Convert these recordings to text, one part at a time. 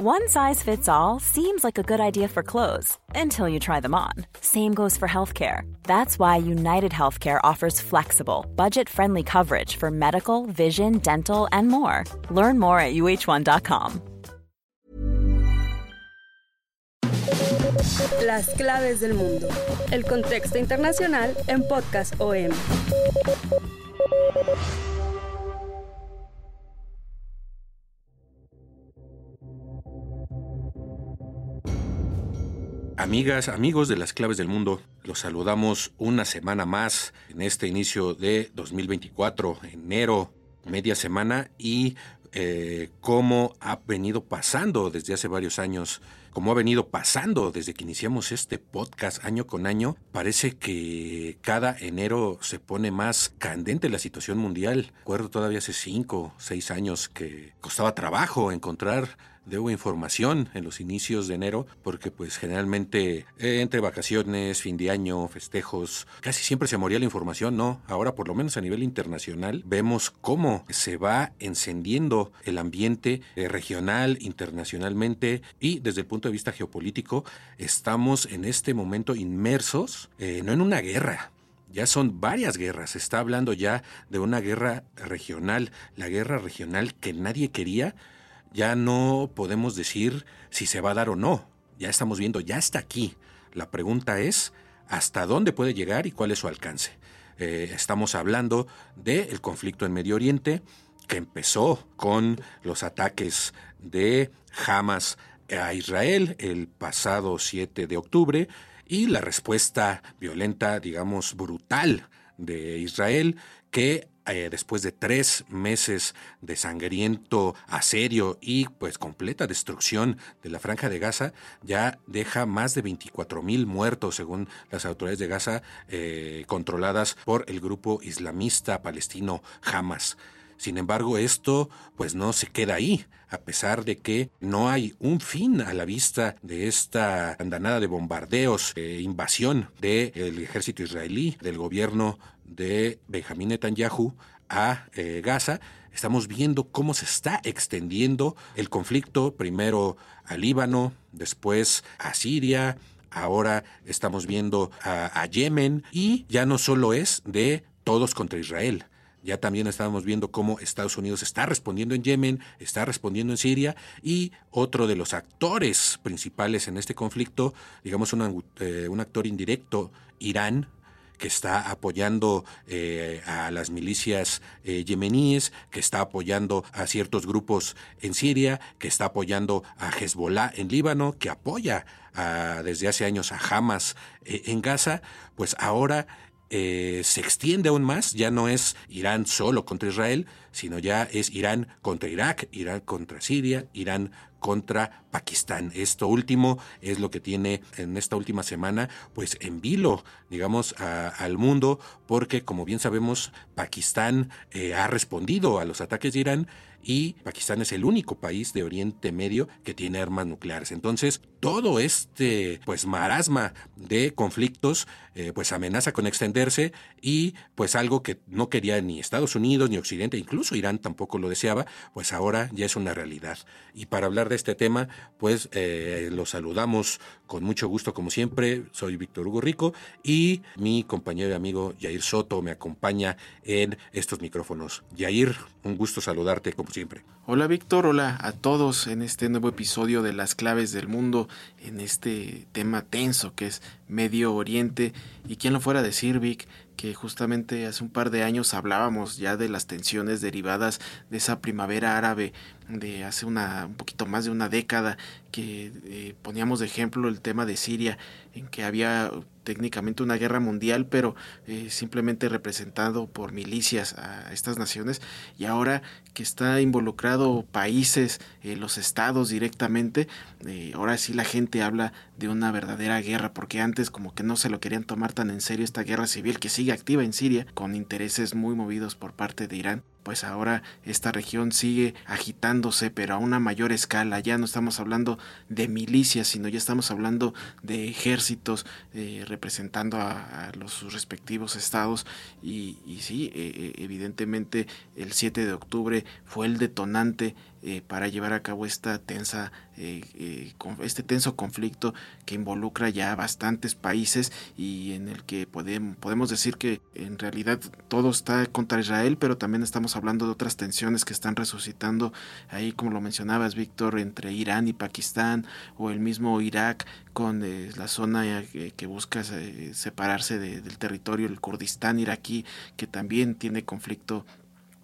One size fits all seems like a good idea for clothes until you try them on. Same goes for healthcare. That's why United Healthcare offers flexible, budget friendly coverage for medical, vision, dental, and more. Learn more at uh1.com. Las claves del mundo. El contexto internacional en Podcast OM. Amigas, amigos de las claves del mundo, los saludamos una semana más en este inicio de 2024, enero, media semana y eh, cómo ha venido pasando desde hace varios años, cómo ha venido pasando desde que iniciamos este podcast año con año, parece que cada enero se pone más candente la situación mundial. Recuerdo todavía hace cinco, seis años que costaba trabajo encontrar debo información en los inicios de enero, porque pues generalmente eh, entre vacaciones, fin de año, festejos, casi siempre se moría la información, ¿no? Ahora por lo menos a nivel internacional vemos cómo se va encendiendo el ambiente eh, regional, internacionalmente y desde el punto de vista geopolítico estamos en este momento inmersos, eh, no en una guerra, ya son varias guerras. Se está hablando ya de una guerra regional, la guerra regional que nadie quería, ya no podemos decir si se va a dar o no. Ya estamos viendo, ya está aquí. La pregunta es, ¿hasta dónde puede llegar y cuál es su alcance? Eh, estamos hablando del conflicto en Medio Oriente, que empezó con los ataques de Hamas a Israel el pasado 7 de octubre y la respuesta violenta, digamos, brutal de Israel que eh, después de tres meses de sangriento asedio y pues completa destrucción de la franja de Gaza, ya deja más de 24 mil muertos según las autoridades de Gaza eh, controladas por el grupo islamista palestino Hamas. Sin embargo, esto pues no se queda ahí, a pesar de que no hay un fin a la vista de esta andanada de bombardeos, e invasión del ejército israelí, del gobierno de Benjamín Netanyahu a eh, Gaza, estamos viendo cómo se está extendiendo el conflicto, primero a Líbano, después a Siria, ahora estamos viendo a Yemen y ya no solo es de todos contra Israel, ya también estábamos viendo cómo Estados Unidos está respondiendo en Yemen, está respondiendo en Siria y otro de los actores principales en este conflicto, digamos eh, un actor indirecto, Irán, que está apoyando eh, a las milicias eh, yemeníes, que está apoyando a ciertos grupos en Siria, que está apoyando a Hezbollah en Líbano, que apoya desde hace años a Hamas en Gaza, pues ahora eh, se extiende aún más, ya no es Irán solo contra Israel, sino ya es Irán contra Irak, Irán contra Siria, Irán contra Pakistán. Esto último es lo que tiene en esta última semana, pues en vilo, digamos, al mundo, porque como bien sabemos, Pakistán eh, ha respondido a los ataques de Irán y Pakistán es el único país de Oriente Medio que tiene armas nucleares. Entonces, todo este pues marasma de conflictos eh, pues amenaza con extenderse y pues algo que no quería ni Estados Unidos ni Occidente, incluso Irán tampoco lo deseaba, pues ahora ya es una realidad. Y para hablar de este tema, pues eh, lo saludamos con mucho gusto como siempre. Soy Víctor Hugo Rico y mi compañero y amigo Yair Soto me acompaña en estos micrófonos. Yair, un gusto saludarte siempre. Hola Víctor, hola a todos en este nuevo episodio de Las Claves del Mundo, en este tema tenso que es Medio Oriente. Y quién lo fuera a decir, Vic, que justamente hace un par de años hablábamos ya de las tensiones derivadas de esa primavera árabe de hace una un poquito más de una década que eh, poníamos de ejemplo el tema de Siria en que había técnicamente una guerra mundial pero eh, simplemente representado por milicias a estas naciones y ahora que está involucrado países eh, los estados directamente ahora sí la gente habla de una verdadera guerra porque antes como que no se lo querían tomar tan en serio esta guerra civil que sigue activa en Siria con intereses muy movidos por parte de Irán pues ahora esta región sigue agitándose, pero a una mayor escala. Ya no estamos hablando de milicias, sino ya estamos hablando de ejércitos eh, representando a, los respectivos estados. Y, sí, eh, eh, evidentemente el 7 de octubre fue el detonante para llevar a cabo esta tensa, este tenso conflicto que involucra ya bastantes países y en el que podemos, decir que en realidad todo está contra Israel, pero también estamos hablando de otras tensiones que están resucitando ahí, como lo mencionabas, Víctor, entre Irán y Pakistán o el mismo Irak con eh, la zona eh, que busca eh, separarse del territorio, el Kurdistán iraquí, que también tiene conflicto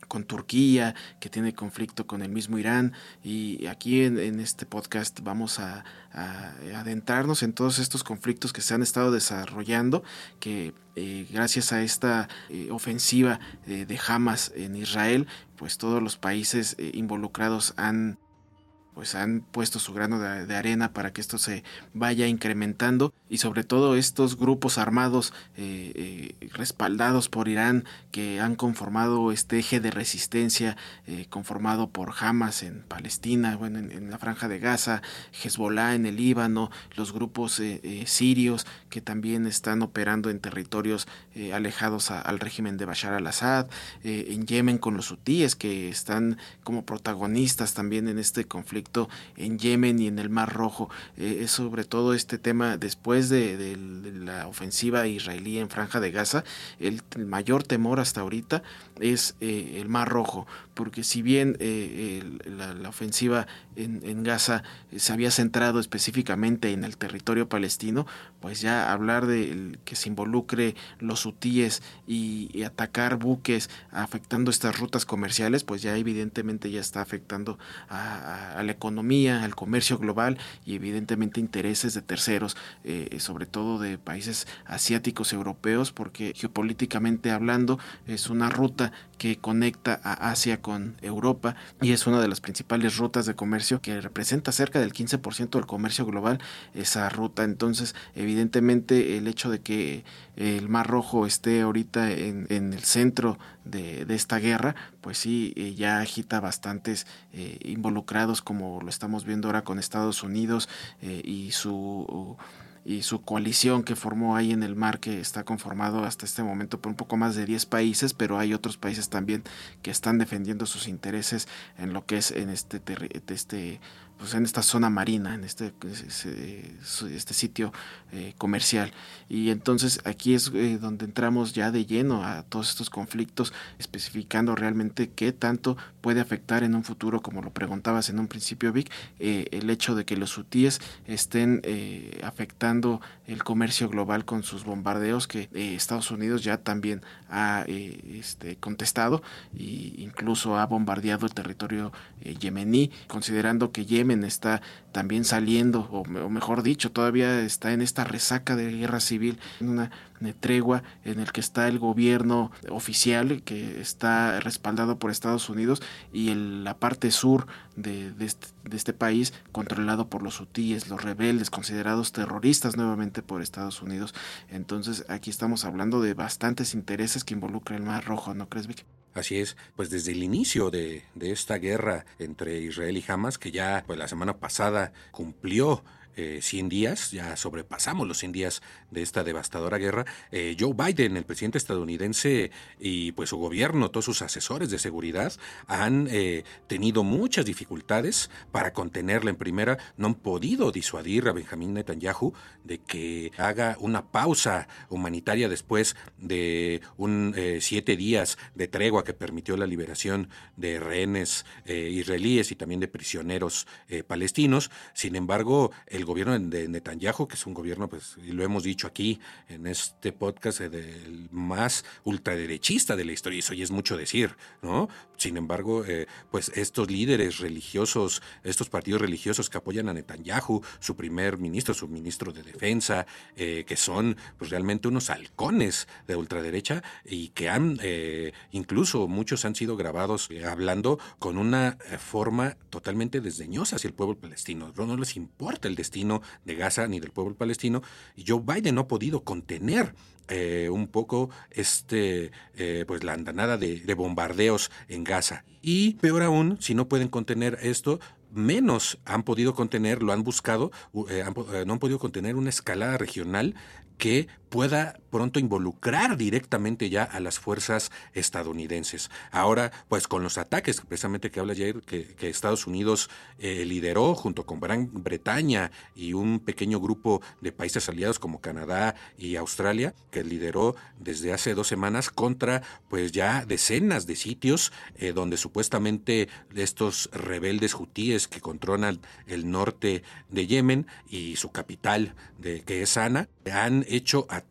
con Turquía, que tiene conflicto con el mismo Irán. Y aquí en, este podcast vamos a, adentrarnos en todos estos conflictos que se han estado desarrollando, que gracias a esta ofensiva de Hamas en Israel, pues todos los países involucrados han pues han puesto su grano de, arena para que esto se vaya incrementando. Y sobre todo estos grupos armados eh, eh, respaldados por Irán que han conformado este eje de resistencia eh, conformado por Hamas en Palestina, bueno, en, la franja de Gaza, Hezbollah en el Líbano, los grupos sirios que también están operando en territorios alejados al régimen de Bashar al-Assad, en Yemen con los hutíes que están como protagonistas también en este conflicto en Yemen y en el Mar Rojo. Eh, es sobre todo este tema después de, la ofensiva israelí en Franja de Gaza, el, mayor temor hasta ahorita es eh, el Mar Rojo, porque si bien eh, la, ofensiva en, Gaza se había centrado específicamente en el territorio palestino, pues ya hablar de que se involucre los hutíes y, atacar buques afectando estas rutas comerciales, pues ya evidentemente ya está afectando a, a economía, al comercio global y evidentemente intereses de terceros, eh, sobre todo de países asiáticos, europeos, porque geopolíticamente hablando es una ruta que conecta a Asia con Europa y es una de las principales rutas de comercio que representa cerca del 15% del comercio global esa ruta. Entonces, evidentemente el hecho de que el Mar Rojo esté ahorita en, el centro de, esta guerra, pues sí, eh, ya agita bastantes eh, involucrados como lo estamos viendo ahora con Estados Unidos eh, y su y su coalición que formó ahí en el mar que está conformado hasta este momento por un poco más de 10 países, pero hay otros países también que están defendiendo sus intereses en lo que es en este este pues en esta zona marina, en este, este sitio eh, comercial. Y entonces aquí es eh, donde entramos ya de lleno a todos estos conflictos, especificando realmente qué tanto puede afectar en un futuro, como lo preguntabas en un principio, Vic, eh, el hecho de que los hutíes estén afectando el comercio global con sus bombardeos, que Estados Unidos ya también ha este, contestado e incluso ha bombardeado el territorio yemení, considerando que Yemen está también saliendo, o, mejor dicho, todavía está en esta resaca de guerra civil, en una tregua en el que está el gobierno oficial que está respaldado por Estados Unidos y la parte sur de, este, país controlado por los hutíes, los rebeldes considerados terroristas nuevamente por Estados Unidos. Entonces aquí estamos hablando de bastantes intereses que involucran el Mar Rojo, ¿no crees, Vic? Así es, pues desde el inicio de, esta guerra entre Israel y Hamas, que ya pues, la semana pasada cumplió 100 eh, días, ya sobrepasamos los 100 días de esta devastadora guerra, eh, Joe Biden, el presidente estadounidense y pues su gobierno, todos sus asesores de seguridad han eh, tenido muchas dificultades para contenerla. En primera, no han podido disuadir a Benjamín Netanyahu de que haga una pausa humanitaria después de un siete días de tregua que permitió la liberación de rehenes israelíes y también de prisioneros palestinos. Sin embargo, el el gobierno de Netanyahu, que es un gobierno, pues, y lo hemos dicho aquí en este podcast, eh, del más ultraderechista de la historia, y eso ya es mucho decir, ¿no? Sin embargo, eh, pues estos líderes religiosos, estos partidos religiosos que apoyan a Netanyahu, su primer ministro, su ministro de defensa, eh, que son pues realmente unos halcones de ultraderecha y que han, incluso muchos han sido grabados hablando con una forma totalmente desdeñosa hacia el pueblo palestino. No, no les importa el destino de Gaza ni del pueblo palestino. Y Joe Biden no ha podido contener eh, un poco este eh, pues la andanada de, bombardeos en Gaza. Y peor aún, si no pueden contener esto, menos han podido contener, lo han buscado, eh, no han podido contener una escalada regional que pueda pronto involucrar directamente ya a las fuerzas estadounidenses. Ahora, pues con los ataques precisamente que habla Jair, que, Estados Unidos eh, lideró junto con Gran Bretaña y un pequeño grupo de países aliados como Canadá y Australia, que lideró desde hace dos semanas contra pues ya decenas de sitios eh, donde supuestamente estos rebeldes hutíes que controlan el norte de Yemen y su capital, de, que es Sana, han hecho ataques,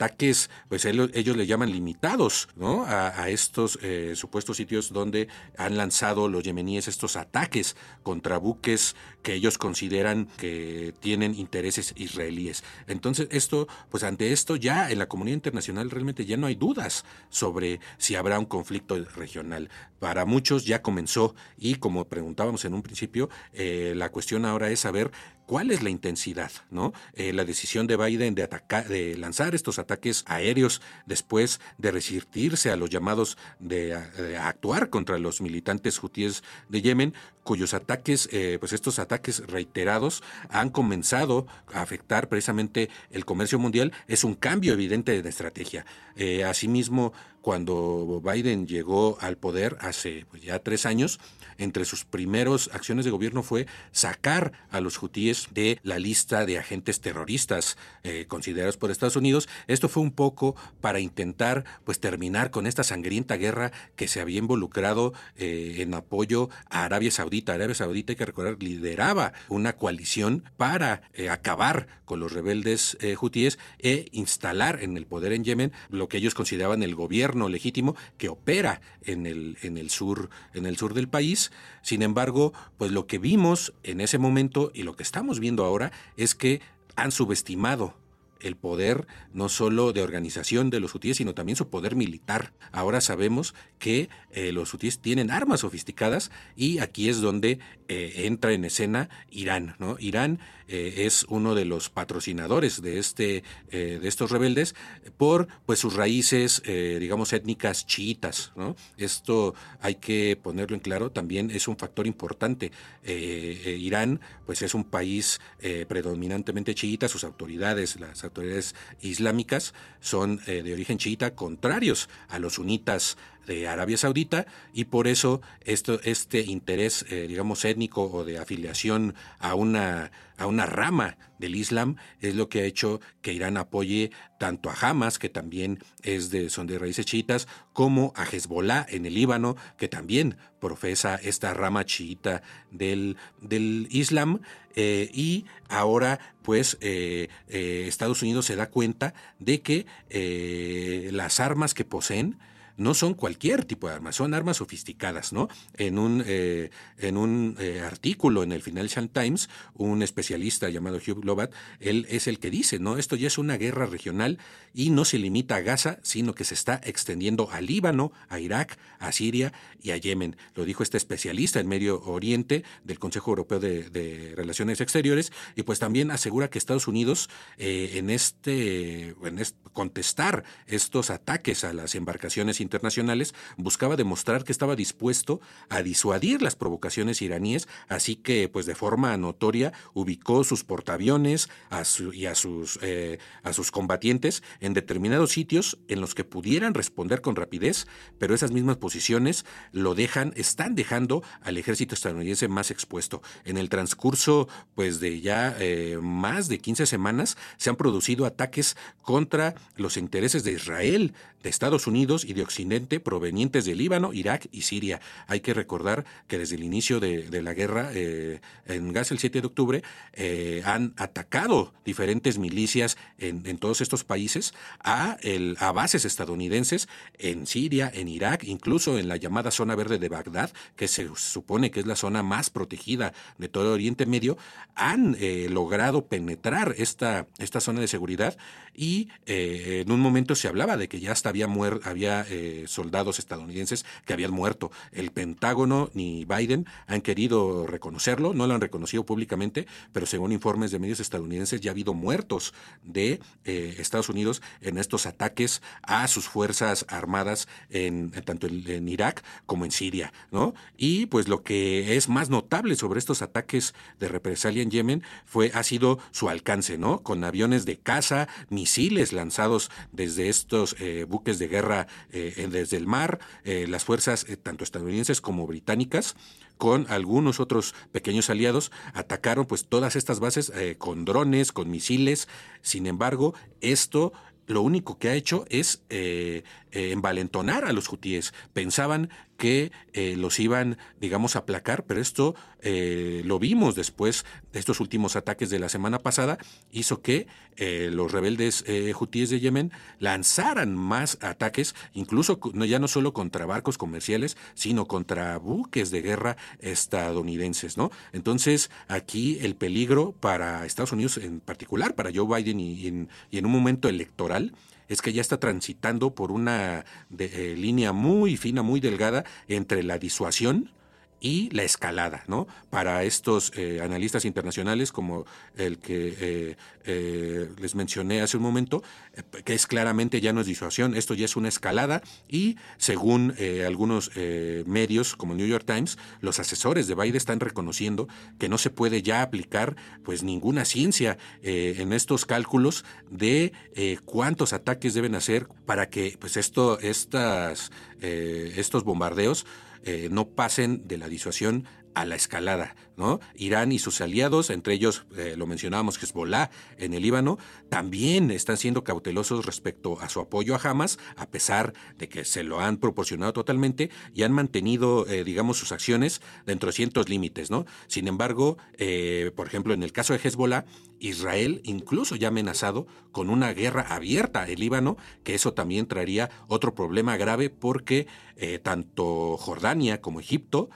pues ellos, le llaman limitados, ¿no? A, estos eh, supuestos sitios donde han lanzado los yemeníes estos ataques contra buques que ellos consideran que tienen intereses israelíes. Entonces, esto, pues ante esto ya en la comunidad internacional realmente ya no hay dudas sobre si habrá un conflicto regional. Para muchos ya comenzó y como preguntábamos en un principio, eh, la cuestión ahora es saber cuál es la intensidad, ¿no? Eh, la decisión de Biden de de lanzar estos ataques aéreos después de resistirse a los llamados de, actuar contra los militantes hutíes de Yemen, cuyos ataques, eh, pues estos ataques reiterados han comenzado a afectar precisamente el comercio mundial, es un cambio evidente de estrategia. Eh, asimismo, cuando Biden llegó al poder hace pues, ya tres años, entre sus primeros acciones de gobierno fue sacar a los hutíes de la lista de agentes terroristas eh, considerados por Estados Unidos. Esto fue un poco para intentar pues terminar con esta sangrienta guerra que se había involucrado eh, en apoyo a Arabia Saudita. Arabia Saudita, hay que recordar, lideraba una coalición para eh, acabar con los rebeldes hutíes e instalar en el poder en Yemen lo que ellos consideraban el gobierno legítimo que opera en el, en el sur, en el sur del país sin embargo, pues lo que vimos en ese momento y lo que estamos viendo ahora es que han subestimado el poder no solo de organización de los hutíes, sino también su poder militar. Ahora sabemos que eh, los hutíes tienen armas sofisticadas y aquí es donde eh, entra en escena Irán. ¿no? Irán eh, es uno de los patrocinadores de, este, de estos rebeldes por pues, sus raíces, digamos, étnicas chiitas. ¿no? Esto hay que ponerlo en claro, también es un factor importante. Irán pues, es un país predominantemente chiita, sus autoridades, las autoridades islámicas son eh, de origen chiita, contrarios a los sunitas de Arabia Saudita y por eso esto, este interés, eh, digamos, étnico o de afiliación a una, a una rama del Islam es lo que ha hecho que Irán apoye tanto a Hamas, que también es de, son de raíces chiitas, como a Hezbollah en el Líbano, que también profesa esta rama chiita del, del Islam. Eh, y ahora, pues, eh, Estados Unidos se da cuenta de que las armas que poseen, no son cualquier tipo de armas, son armas sofisticadas, ¿no? En un, eh, en un eh, artículo en el Financial Times, un especialista llamado Hugh Lobat, él es el que dice, ¿no? Esto ya es una guerra regional y no se limita a Gaza, sino que se está extendiendo a Líbano, a Irak, a Siria y a Yemen. Lo dijo este especialista en Medio Oriente del Consejo Europeo de, Relaciones Exteriores y pues también asegura que Estados Unidos eh, en, este, en este contestar estos ataques a las embarcaciones internacionales, buscaba demostrar que estaba dispuesto a disuadir las provocaciones iraníes, así que, pues de forma notoria, ubicó sus portaaviones y a sus, eh, a sus combatientes en determinados sitios en los que pudieran responder con rapidez, pero esas mismas posiciones lo dejan, están dejando al ejército estadounidense más expuesto. En el transcurso, pues de ya eh, más de 15 semanas, se han producido ataques contra los intereses de Israel, de Estados Unidos y de Occidente provenientes de Líbano, Irak y Siria. Hay que recordar que desde el inicio de, la guerra eh, en Gaza el 7 de octubre eh, han atacado diferentes milicias en, todos estos países a, el, a bases estadounidenses en Siria, en Irak, incluso en la llamada zona verde de Bagdad, que se supone que es la zona más protegida de todo Oriente Medio, han eh, logrado penetrar esta zona de seguridad y en un momento se hablaba de que ya hasta había, había soldados estadounidenses que habían muerto. El Pentágono ni Biden han querido reconocerlo, no lo han reconocido públicamente, pero según informes de medios estadounidenses ya ha habido muertos de Estados Unidos en estos ataques a sus fuerzas armadas en, tanto en, Irak como en Siria, ¿no? Y pues lo que es más notable sobre estos ataques de represalia en Yemen fue ha sido su alcance, ¿no? Con aviones de caza, misiles lanzados desde estos eh, buques de guerra eh, desde el mar, eh, las fuerzas tanto estadounidenses como británicas con algunos otros pequeños aliados, atacaron pues todas estas bases con drones, con misiles. Sin embargo, esto lo único que ha hecho es eh, envalentonar a los hutíes. Pensaban que eh, los iban, digamos, a aplacar, pero esto lo vimos después de estos últimos ataques de la semana pasada, hizo que los rebeldes hutíes de Yemen lanzaran más ataques, incluso ya no solo contra barcos comerciales, sino contra buques de guerra estadounidenses, ¿no? Entonces, aquí el peligro para Estados Unidos en particular, para Joe Biden y en un momento electoral, es que ya está transitando por una eh, línea muy fina, muy delgada entre la disuasión, y la escalada, ¿no? Para estos eh, analistas internacionales como el que eh, eh, les mencioné hace un momento, que es claramente ya no es disuasión, esto ya es una escalada y según algunos medios como New York Times, los asesores de Biden están reconociendo que no se puede ya aplicar pues ninguna ciencia en estos cálculos de cuántos ataques deben hacer para que pues esto, estas, estos bombardeos eh, no pasen de la disuasión a la escalada, ¿no? Irán y sus aliados, entre ellos eh, lo mencionábamos Hezbollah en el Líbano, también están siendo cautelosos respecto a su apoyo a Hamas, a pesar de que se lo han proporcionado totalmente y han mantenido, eh, digamos, sus acciones dentro de ciertos límites, ¿no? Sin embargo, eh, por ejemplo, en el caso de Hezbollah, Israel incluso ya ha amenazado con una guerra abierta en Líbano, que eso también traería otro problema grave porque tanto Jordania como Egipto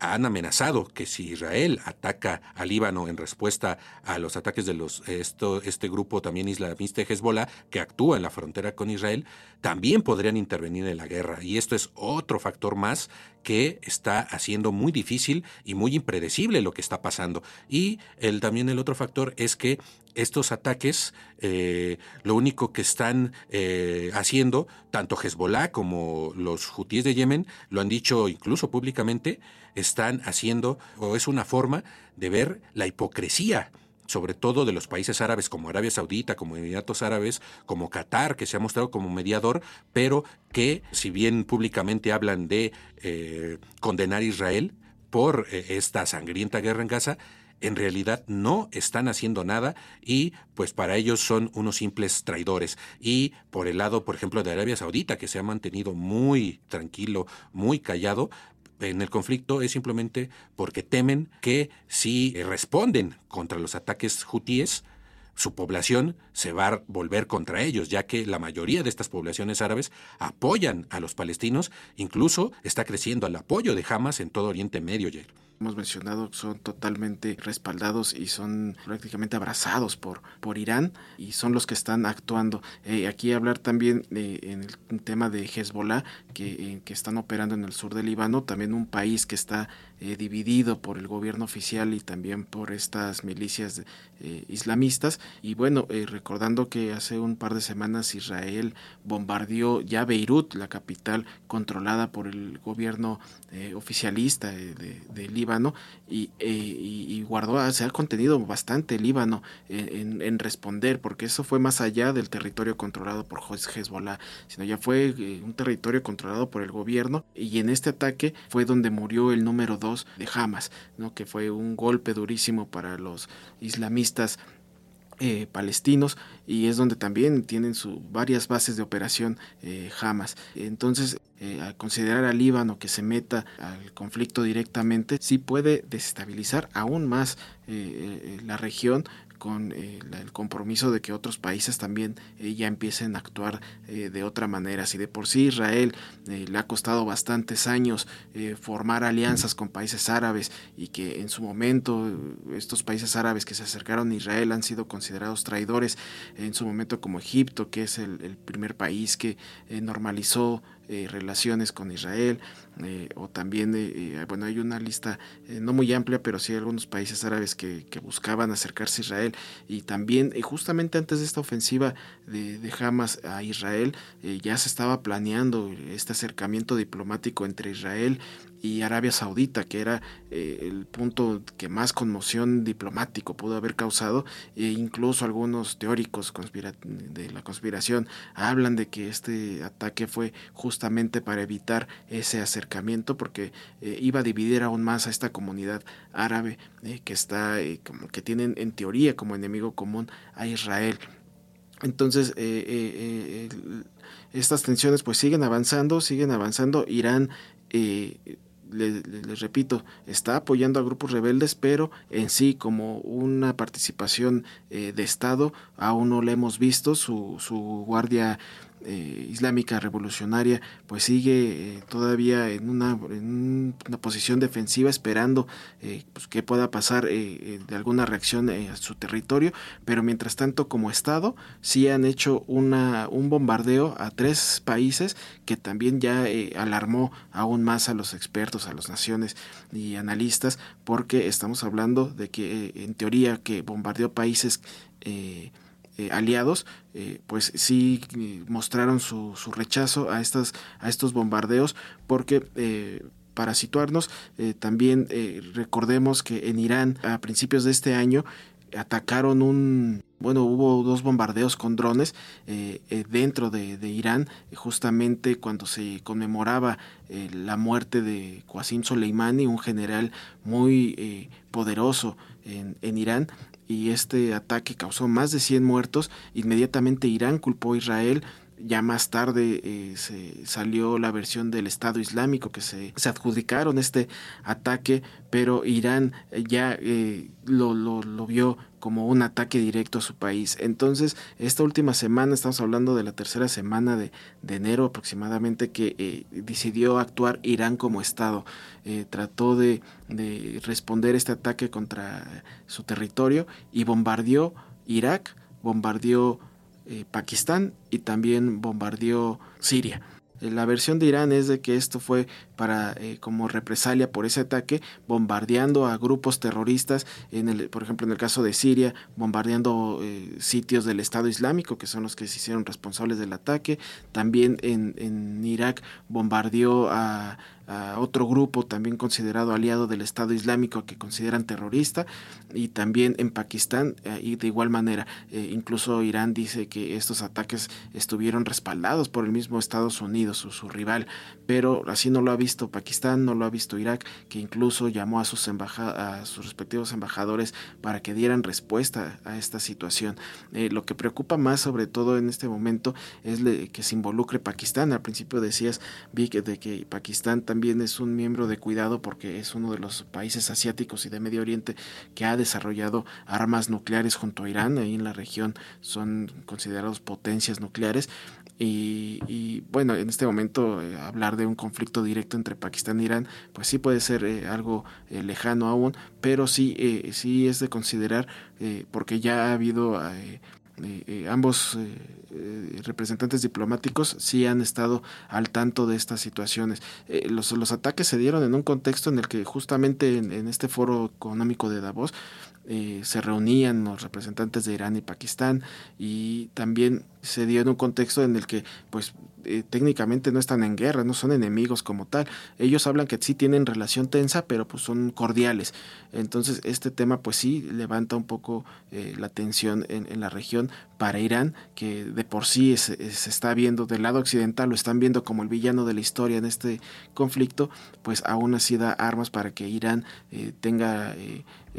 han amenazado que si Israel ataca al Líbano en respuesta a los ataques de los este grupo también islamista Hezbollah que actúa en la frontera con Israel, también podrían intervenir en la guerra. Y esto es otro factor más que está haciendo muy difícil y muy impredecible lo que está pasando. Y el, también el otro factor es que estos ataques eh, lo único que están eh, haciendo, tanto Hezbollah como los hutíes de Yemen, lo han dicho incluso públicamente, están haciendo, o es una forma de ver la hipocresía sobre todo de los países árabes como Arabia Saudita, como Emiratos Árabes, como Qatar, que se ha mostrado como mediador, pero que si bien públicamente hablan de eh, condenar a Israel por esta sangrienta guerra en Gaza, en realidad no están haciendo nada y pues para ellos son unos simples traidores. Y por el lado, por ejemplo, de Arabia Saudita, que se ha mantenido muy tranquilo, muy callado, en el conflicto es simplemente porque temen que si responden contra los ataques hutíes, su población se va a volver contra ellos, ya que la mayoría de estas poblaciones árabes apoyan a los palestinos, incluso está creciendo el apoyo de Hamas en todo Oriente Medio hemos mencionado son totalmente respaldados y son prácticamente abrazados por, por Irán y son los que están actuando. Eh, aquí hablar también en el tema de Hezbollah, eh, que, están operando en el sur del Líbano, también un país que está eh, dividido por el gobierno oficial y también por estas milicias islamistas. Y bueno, recordando que hace un par de semanas Israel bombardeó ya Beirut, la capital controlada por el gobierno oficialista de, de Líbano eh, y, guardó, se ha contenido bastante Líbano en, responder, porque eso fue más allá del territorio controlado por Hezbollah, sino ya fue eh, un territorio controlado por el gobierno y en este ataque fue donde murió el número de Hamas, ¿no? que fue un golpe durísimo para los islamistas eh, palestinos y es donde también tienen su, varias bases de operación eh, Hamas. Entonces, eh, al considerar al Líbano que se meta al conflicto directamente, sí puede desestabilizar aún más la región con eh, el compromiso de que otros países también eh, ya empiecen a actuar eh, de otra manera. Si de por sí Israel le ha costado bastantes años formar alianzas con países árabes y que en su momento estos países árabes que se acercaron a Israel han sido considerados traidores, en su momento como Egipto, que es el primer país que normalizó relaciones con Israel, o también, bueno, hay una lista no muy amplia, pero sí hay algunos países árabes que, buscaban acercarse a Israel. Y también justamente antes de esta ofensiva de, de Hamas a Israel ya se estaba planeando este acercamiento diplomático entre Israel y Arabia Saudita, que era eh, el punto que más conmoción diplomático pudo haber causado, e incluso algunos teóricos de la conspiración hablan de que este ataque fue justamente para evitar ese acercamiento, porque eh, iba a dividir aún más a esta comunidad árabe eh, que está, como que tienen en teoría como enemigo común a Israel. Entonces, estas tensiones pues siguen avanzando, siguen avanzando. Irán les, repito, está apoyando a grupos rebeldes, pero en sí como una participación eh, de Estado aún no la hemos visto. Su, su guardia eh, islámica revolucionaria pues sigue eh, todavía en una, en una, posición defensiva esperando eh, pues, que pueda pasar de alguna reacción a su territorio. Pero mientras tanto como estado sí han hecho una, un bombardeo a tres países que también ya alarmó aún más a los expertos a las naciones y analistas porque estamos hablando de que en teoría que bombardeó países eh, aliados, eh, pues sí eh, mostraron su, su, rechazo a, estas, a estos bombardeos porque para situarnos, también recordemos que en Irán a principios de este año atacaron un, bueno, hubo dos bombardeos con drones dentro de, de, Irán, justamente cuando se conmemoraba la muerte de Qasim Soleimani, un general muy poderoso en, en, Irán y este ataque causó más de 100 muertos. Inmediatamente Irán culpó a Israel. Ya más tarde eh, se salió la versión del Estado Islámico que se, se adjudicaron este ataque, pero Irán ya eh, lo, lo, lo vio como un ataque directo a su país. Entonces, esta última semana, estamos hablando de la tercera semana de, enero aproximadamente, que eh, decidió actuar Irán como Estado. Eh, trató de, de, responder este ataque contra su territorio y bombardeó Irak, bombardeó eh, Pakistán y también bombardeó Siria. La versión de Irán es de que esto fue para eh, como represalia por ese ataque, bombardeando a grupos terroristas, en el, por ejemplo en el caso de Siria, bombardeando eh, sitios del Estado Islámico, que son los que se hicieron responsables del ataque. También en, en Irak bombardeó a a otro grupo también considerado aliado del Estado Islámico que consideran terrorista y también en Pakistán eh, y de igual manera eh, incluso Irán dice que estos ataques estuvieron respaldados por el mismo Estados Unidos o su rival pero así no lo ha visto Pakistán no lo ha visto Irak que incluso llamó a sus a sus respectivos embajadores para que dieran respuesta a esta situación. Eh, lo que preocupa más sobre todo en este momento es que se involucre Pakistán. Al principio decías vi que de que Pakistán también también es un miembro de cuidado porque es uno de los países asiáticos y de Medio Oriente que ha desarrollado armas nucleares junto a Irán. Ahí en la región son considerados potencias nucleares. Y, bueno, en este momento eh, hablar de un conflicto directo entre Pakistán e Irán, pues sí puede ser eh, algo eh, lejano aún, pero sí, sí es de considerar porque ya ha habido eh, eh, ambos eh, representantes diplomáticos sí han estado al tanto de estas situaciones. Los, los, ataques se dieron en un contexto en el que justamente en, en este foro económico de Davos se reunían los representantes de Irán y Pakistán y también se dio en un contexto en el que pues eh, técnicamente no están en guerra, no son enemigos como tal. Ellos hablan que sí tienen relación tensa, pero pues son cordiales. Entonces este tema pues sí levanta un poco eh, la tensión en, la región para Irán, que de por sí se, está viendo del lado occidental, lo están viendo como el villano de la historia en este conflicto, pues aún así da armas para que Irán eh, tenga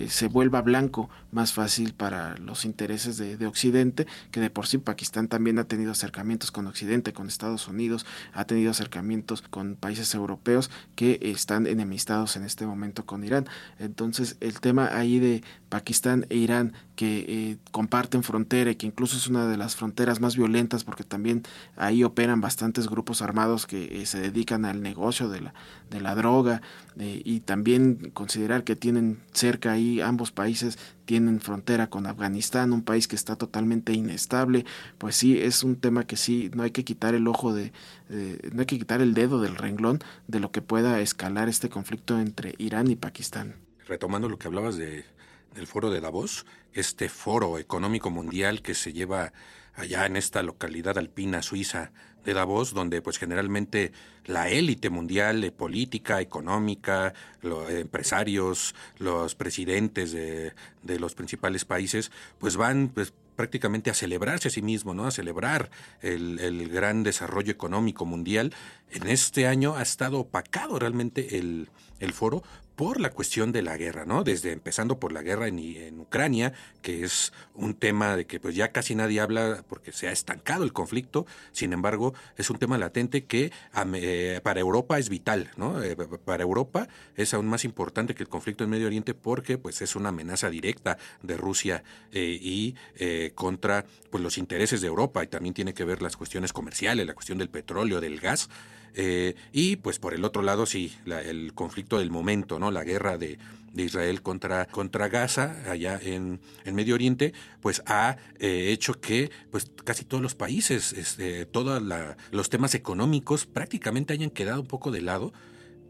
se vuelva blanco más fácil para los intereses de, de Occidente, que de por sí Pakistán también ha tenido acercamientos con Occidente, con Estados Unidos, ha tenido acercamientos con países europeos que están enemistados en este momento con Irán. Entonces el tema ahí de Pakistán e Irán que eh, comparten frontera y que incluso es una de las fronteras más violentas porque también ahí operan bastantes grupos armados que eh, se dedican al negocio de la, de la droga eh, y también considerar que tienen cerca ahí ambos países tienen frontera con Afganistán, un país que está totalmente inestable, pues sí, es un tema que sí, no hay que quitar el ojo de, no hay que quitar el dedo del renglón de lo que pueda escalar este conflicto entre Irán y Pakistán. Retomando lo que hablabas de, del foro de Davos, este foro económico mundial que se lleva allá en esta localidad alpina suiza de Davos, donde pues generalmente la élite mundial política, económica, los empresarios, los presidentes de, de, los principales países, pues van pues, prácticamente a celebrarse a sí mismo, ¿no? A celebrar el, el, gran desarrollo económico mundial. En este año ha estado opacado realmente el, el foro por la cuestión de la guerra, ¿no? Desde empezando por la guerra en, Ucrania, que es un tema de que pues ya casi nadie habla porque se ha estancado el conflicto, sin embargo, es un tema latente que eh, para Europa es vital, ¿no? Eh, para Europa es aún más importante que el conflicto en Medio Oriente porque pues es una amenaza directa de Rusia eh, y eh, contra pues los intereses de Europa y también tiene que ver las cuestiones comerciales, la cuestión del petróleo, del gas. Eh, y pues por el otro lado, sí, la, el conflicto del momento, ¿no? La guerra de, Israel contra, contra Gaza, allá en, en Medio Oriente, pues ha eh, hecho que pues casi todos los países, este, todos los temas económicos prácticamente hayan quedado un poco de lado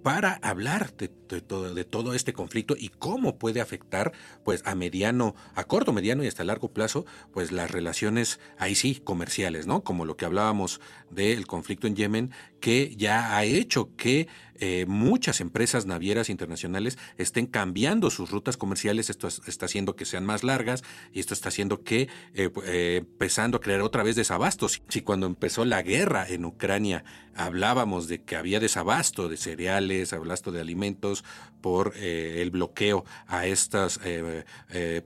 para hablar de, todo, de, todo, este conflicto y cómo puede afectar pues a mediano, a corto, mediano y hasta largo plazo, pues las relaciones ahí sí comerciales, ¿no? Como lo que hablábamos del conflicto en Yemen, que ya ha hecho que eh, muchas empresas navieras internacionales estén cambiando sus rutas comerciales, esto está haciendo que sean más largas y esto está haciendo que eh, eh, empezando a crear otra vez desabastos. Si cuando empezó la guerra en Ucrania hablábamos de que había desabasto de cereales, abasto de alimentos por eh, el bloqueo a estos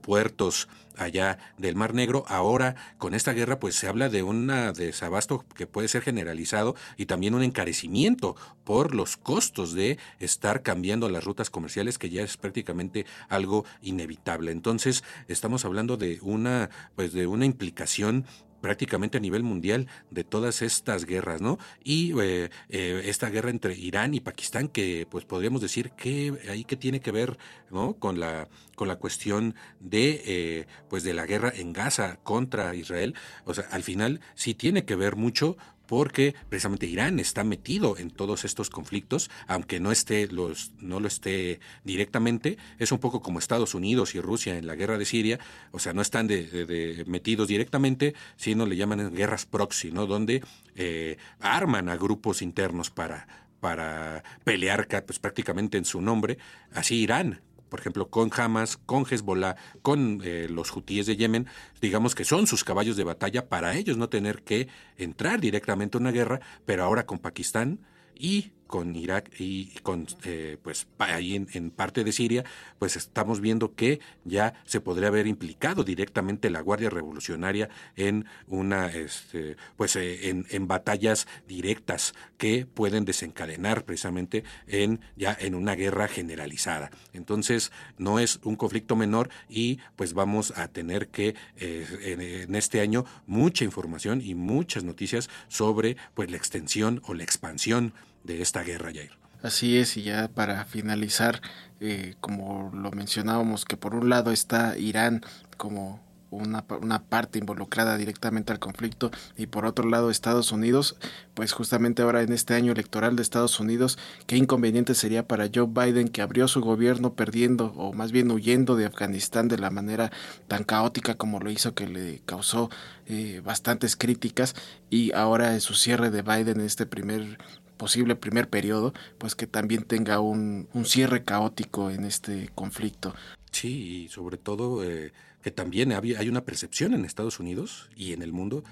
puertos allá del Mar Negro. Ahora, con esta guerra, pues se habla de un desabasto que puede ser generalizado y también un encarecimiento por los costos de estar cambiando las rutas comerciales, que ya es prácticamente algo inevitable. Entonces, estamos hablando de una, pues de una implicación prácticamente a nivel mundial de todas estas guerras, ¿no? Y eh, eh, esta guerra entre Irán y Pakistán, que pues podríamos decir que ahí que tiene que ver, ¿no? Con la con la cuestión de eh, pues de la guerra en Gaza contra Israel, o sea, al final sí tiene que ver mucho porque precisamente Irán está metido en todos estos conflictos, aunque no esté los, no lo esté directamente, es un poco como Estados Unidos y Rusia en la guerra de Siria, o sea, no están de, metidos directamente, sino le llaman guerras proxy, ¿no? Donde eh, arman a grupos internos para para pelear pues, prácticamente en su nombre, así Irán por ejemplo, con Hamas, con Hezbollah, con eh, los hutíes de Yemen, digamos que son sus caballos de batalla para ellos no tener que entrar directamente a una guerra, pero ahora con Pakistán y con Irak y con eh, pues ahí en, en, parte de Siria pues estamos viendo que ya se podría haber implicado directamente la Guardia Revolucionaria en una este, pues eh, en, en, batallas directas que pueden desencadenar precisamente en ya en una guerra generalizada. Entonces no es un conflicto menor y pues vamos a tener que eh, en, en este año mucha información y muchas noticias sobre pues la extensión o la expansión de esta guerra, Jair. Así es, y ya para finalizar, eh, como lo mencionábamos, que por un lado está Irán como una, una, parte involucrada directamente al conflicto y por otro lado Estados Unidos, pues justamente ahora en este año electoral de Estados Unidos, qué inconveniente sería para Joe Biden que abrió su gobierno perdiendo o más bien huyendo de Afganistán de la manera tan caótica como lo hizo que le causó eh, bastantes críticas y ahora en su cierre de Biden en este primer posible primer periodo, pues que también tenga un, un cierre caótico en este conflicto. Sí, y sobre todo eh, que también hay una percepción en Estados Unidos y en el mundo,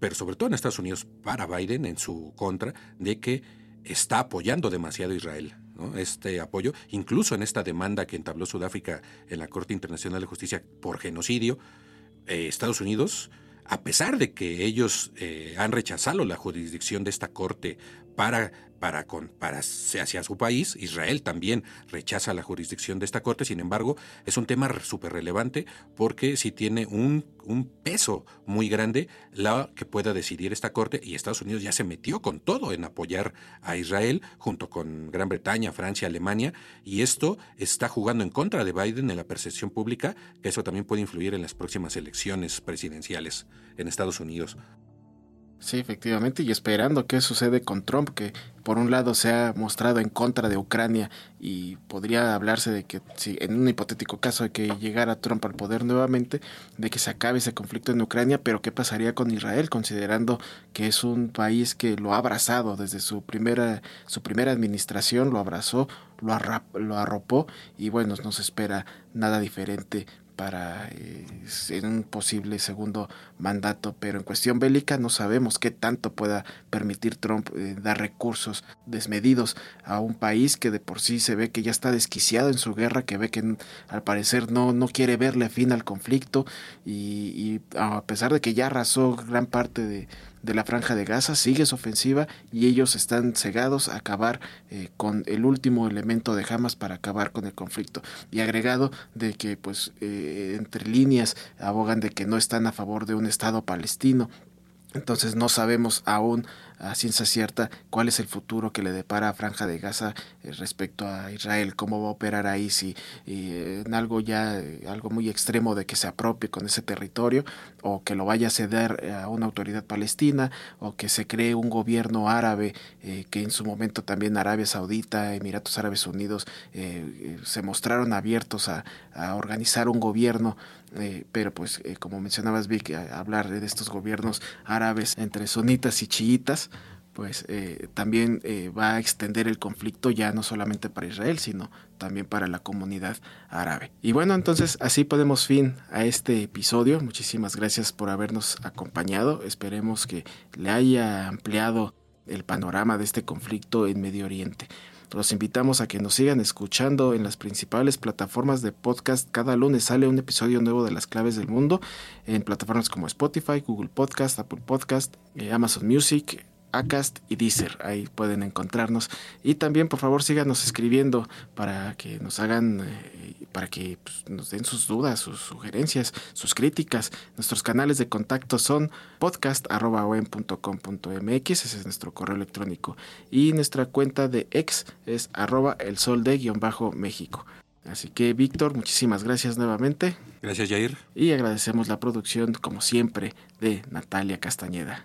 pero sobre todo en Estados Unidos para Biden en su contra, de que está apoyando demasiado a Israel. ¿no? Este apoyo, incluso en esta demanda que entabló Sudáfrica en la Corte Internacional de Justicia por genocidio, eh, Estados Unidos a pesar de que ellos eh, han rechazado la jurisdicción de esta corte para para, con, para hacia su país. Israel también rechaza la jurisdicción de esta corte, sin embargo, es un tema súper relevante porque si tiene un, un, peso muy grande la que pueda decidir esta corte y Estados Unidos ya se metió con todo en apoyar a Israel junto con Gran Bretaña, Francia, Alemania y esto está jugando en contra de Biden en la percepción pública, que eso también puede influir en las próximas elecciones presidenciales en Estados Unidos. Sí, efectivamente, y esperando qué sucede con Trump, que por un lado se ha mostrado en contra de Ucrania y podría hablarse de que, si en un hipotético caso de que llegara Trump al poder nuevamente, de que se acabe ese conflicto en Ucrania, pero qué pasaría con Israel, considerando que es un país que lo ha abrazado desde su primera, su primera administración, lo abrazó, lo, lo arropó y bueno, no se espera nada diferente para eh, en un posible segundo mandato, pero en cuestión bélica no sabemos qué tanto pueda permitir Trump eh, dar recursos desmedidos a un país que de por sí se ve que ya está desquiciado en su guerra, que ve que al parecer no, no quiere verle fin al conflicto y a pesar de que ya arrasó gran parte de, de la franja de Gaza sigue su ofensiva y ellos están cegados a acabar eh, con el último elemento de Hamas para acabar con el conflicto. Y agregado de que pues eh, entre líneas abogan de que no están a favor de un Estado palestino. Entonces no sabemos aún a ciencia cierta cuál es el futuro que le depara a Franja de Gaza eh, respecto a Israel, cómo va a operar ahí, si eh, en algo ya, eh, algo muy extremo de que se apropie con ese territorio o que lo vaya a ceder a una autoridad palestina o que se cree un gobierno árabe que en su momento también Arabia Saudita, Emiratos Árabes Unidos se mostraron abiertos a organizar un gobierno pero pues como mencionabas Vic, hablar de estos gobiernos árabes entre sunitas y chiitas, pues eh, también eh, va a extender el conflicto ya no solamente para Israel, sino también para la comunidad árabe. Y bueno, entonces así podemos fin a este episodio. Muchísimas gracias por habernos acompañado. Esperemos que le haya ampliado el panorama de este conflicto en Medio Oriente. Los invitamos a que nos sigan escuchando en las principales plataformas de podcast. Cada lunes sale un episodio nuevo de Las Claves del Mundo en plataformas como Spotify, Google Podcast, Apple Podcast, eh, Amazon Music, Acast y Deezer. Ahí pueden encontrarnos. Y también, por favor, síganos escribiendo para que nos hagan, eh, para que pues, nos den sus dudas, sus sugerencias, sus críticas. Nuestros canales de contacto son podcast.com.mx, ese es nuestro correo electrónico. Y nuestra cuenta de ex es arroba el sol de guion bajo México. Así que, Víctor, muchísimas gracias nuevamente. Gracias, Jair. Y agradecemos la producción, como siempre, de Natalia Castañeda.